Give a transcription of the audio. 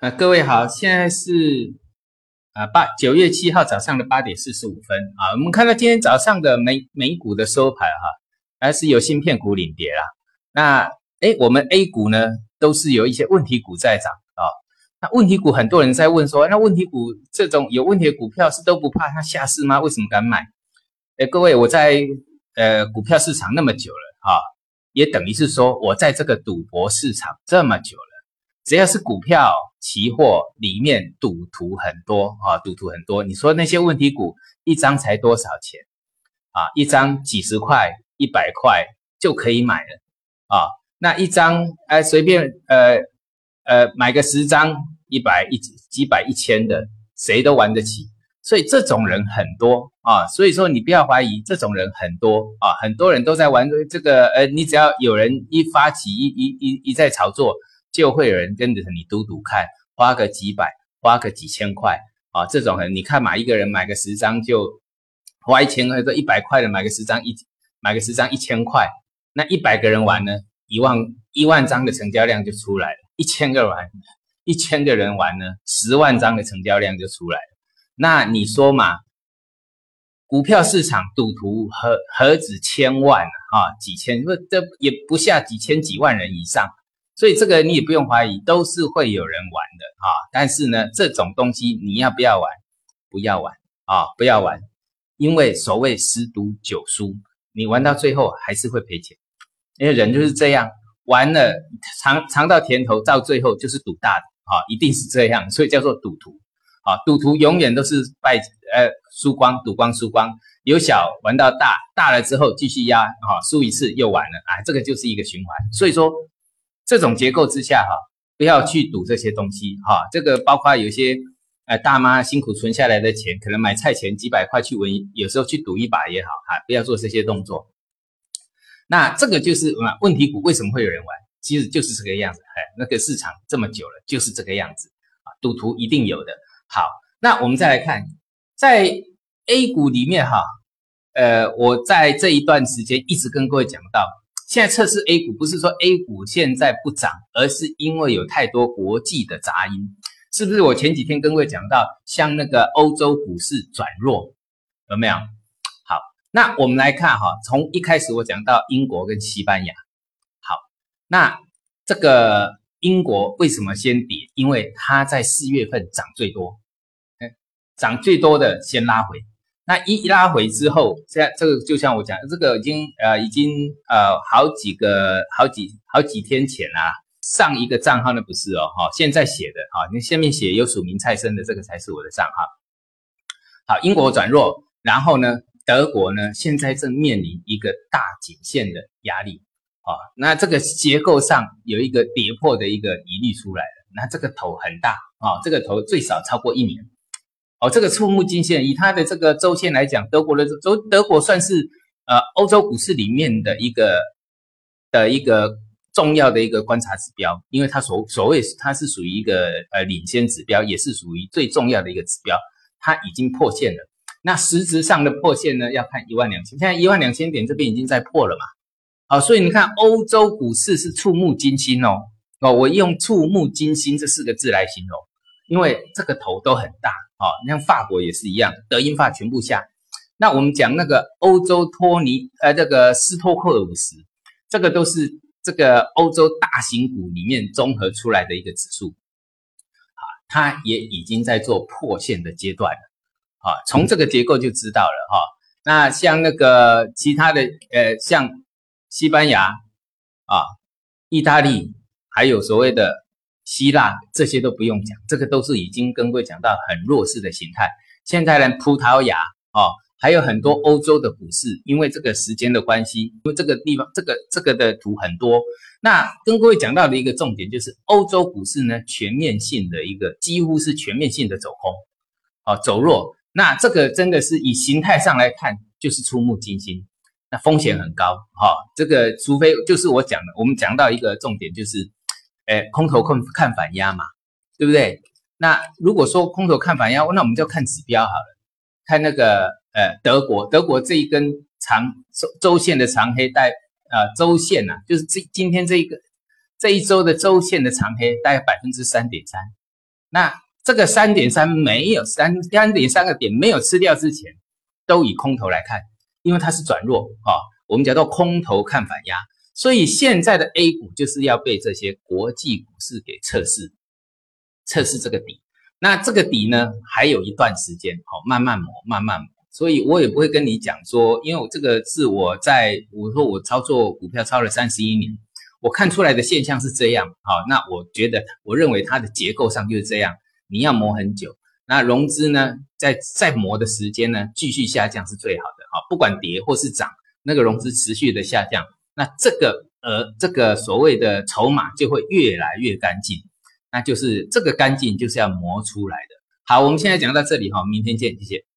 啊，各位好，现在是啊八九月七号早上的八点四十五分啊。我们看到今天早上的美美股的收盘哈，还是有芯片股领跌啦。那哎，我们 A 股呢都是有一些问题股在涨啊。那问题股很多人在问说，那问题股这种有问题的股票是都不怕它下市吗？为什么敢买？哎，各位，我在呃股票市场那么久了啊，也等于是说我在这个赌博市场这么久了。只要是股票、期货里面赌徒很多啊，赌徒很多。你说那些问题股一张才多少钱啊？一张几十块、一百块就可以买了啊。那一张哎，随便呃呃买个十张，一百一几百一千的，谁都玩得起。所以这种人很多啊。所以说你不要怀疑，这种人很多啊，很多人都在玩这个。呃，你只要有人一发起一一一一再炒作。就会有人跟着你赌赌看，花个几百，花个几千块啊！这种人，你看嘛，一个人买个十张就花一千块，这一百块的买个十张一买个十张一千块，那一百个人玩呢，一万一万张的成交量就出来了；一千个玩，一千个人玩呢，十万张的成交量就出来了。那你说嘛，股票市场赌徒何何止千万啊？几千，不这也不下几千几万人以上。所以这个你也不用怀疑，都是会有人玩的啊。但是呢，这种东西你要不要玩？不要玩啊，不要玩，因为所谓十赌九输，你玩到最后还是会赔钱。因为人就是这样，玩了尝尝到甜头，到最后就是赌大的啊，一定是这样。所以叫做赌徒啊，赌徒永远都是败呃输光，赌光输光，由小玩到大，大了之后继续压啊，输一次又完了啊，这个就是一个循环。所以说。这种结构之下，哈，不要去赌这些东西，哈，这个包括有些，呃，大妈辛苦存下来的钱，可能买菜钱几百块去稳，有时候去赌一把也好，哈，不要做这些动作。那这个就是啊，问题股为什么会有人玩？其实就是这个样子，哎，那个市场这么久了，就是这个样子，啊，赌徒一定有的。好，那我们再来看，在 A 股里面，哈，呃，我在这一段时间一直跟各位讲到。现在测试 A 股，不是说 A 股现在不涨，而是因为有太多国际的杂音，是不是？我前几天跟各位讲到，像那个欧洲股市转弱，有没有？好，那我们来看哈，从一开始我讲到英国跟西班牙，好，那这个英国为什么先跌？因为它在四月份涨最多，嗯，涨最多的先拉回。那一拉回之后，现在这个就像我讲，这个已经呃已经呃好几个好几好几天前啦，上一个账号那不是哦哈，现在写的哈，你下面写有署名蔡生的这个才是我的账号。好，英国转弱，然后呢，德国呢现在正面临一个大颈线的压力啊，那这个结构上有一个跌破的一个疑虑出来了，那这个头很大啊，这个头最少超过一年。哦，这个触目惊心，以它的这个周线来讲，德国的周德国算是呃欧洲股市里面的一个的一个重要的一个观察指标，因为它所所谓它是属于一个呃领先指标，也是属于最重要的一个指标，它已经破线了。那实质上的破线呢，要看一万两千，现在一万两千点这边已经在破了嘛。好，所以你看欧洲股市是触目惊心哦哦，我用触目惊心这四个字来形容，因为这个头都很大。哦，你像法国也是一样，德英法全部下。那我们讲那个欧洲托尼，呃，这个斯托克五十，这个都是这个欧洲大型股里面综合出来的一个指数，啊，它也已经在做破线的阶段了。啊，从这个结构就知道了哈。那像那个其他的，呃，像西班牙啊、意大利，还有所谓的。希腊这些都不用讲，这个都是已经跟各位讲到很弱势的形态。现在呢，葡萄牙哦，还有很多欧洲的股市，因为这个时间的关系，因为这个地方这个这个的图很多。那跟各位讲到的一个重点就是，欧洲股市呢全面性的一个几乎是全面性的走空，哦走弱。那这个真的是以形态上来看，就是触目惊心，那风险很高哈。这个除非就是我讲的，我们讲到一个重点就是。哎，空头看看反压嘛，对不对？那如果说空头看反压，那我们就看指标好了，看那个呃德国，德国这一根长周周线的长黑带，呃周线呐，就是这今天这一个这一周的周线的长黑，大概百分之三点三，那这个三点三没有三三点三个点没有吃掉之前，都以空头来看，因为它是转弱啊，我们叫做空头看反压，所以现在的 A 股就是要被这些国际股市给测试，测试这个底。那这个底呢，还有一段时间，好，慢慢磨，慢慢磨。所以我也不会跟你讲说，因为我这个是我在我说我操作股票操了三十一年，我看出来的现象是这样，好，那我觉得我认为它的结构上就是这样，你要磨很久，那融资呢，在在磨的时间呢，继续下降是最好的，好，不管跌或是涨，那个融资持续的下降，那这个呃这个所谓的筹码就会越来越干净。那就是这个干净就是要磨出来的。好，我们现在讲到这里哈，明天见，谢谢。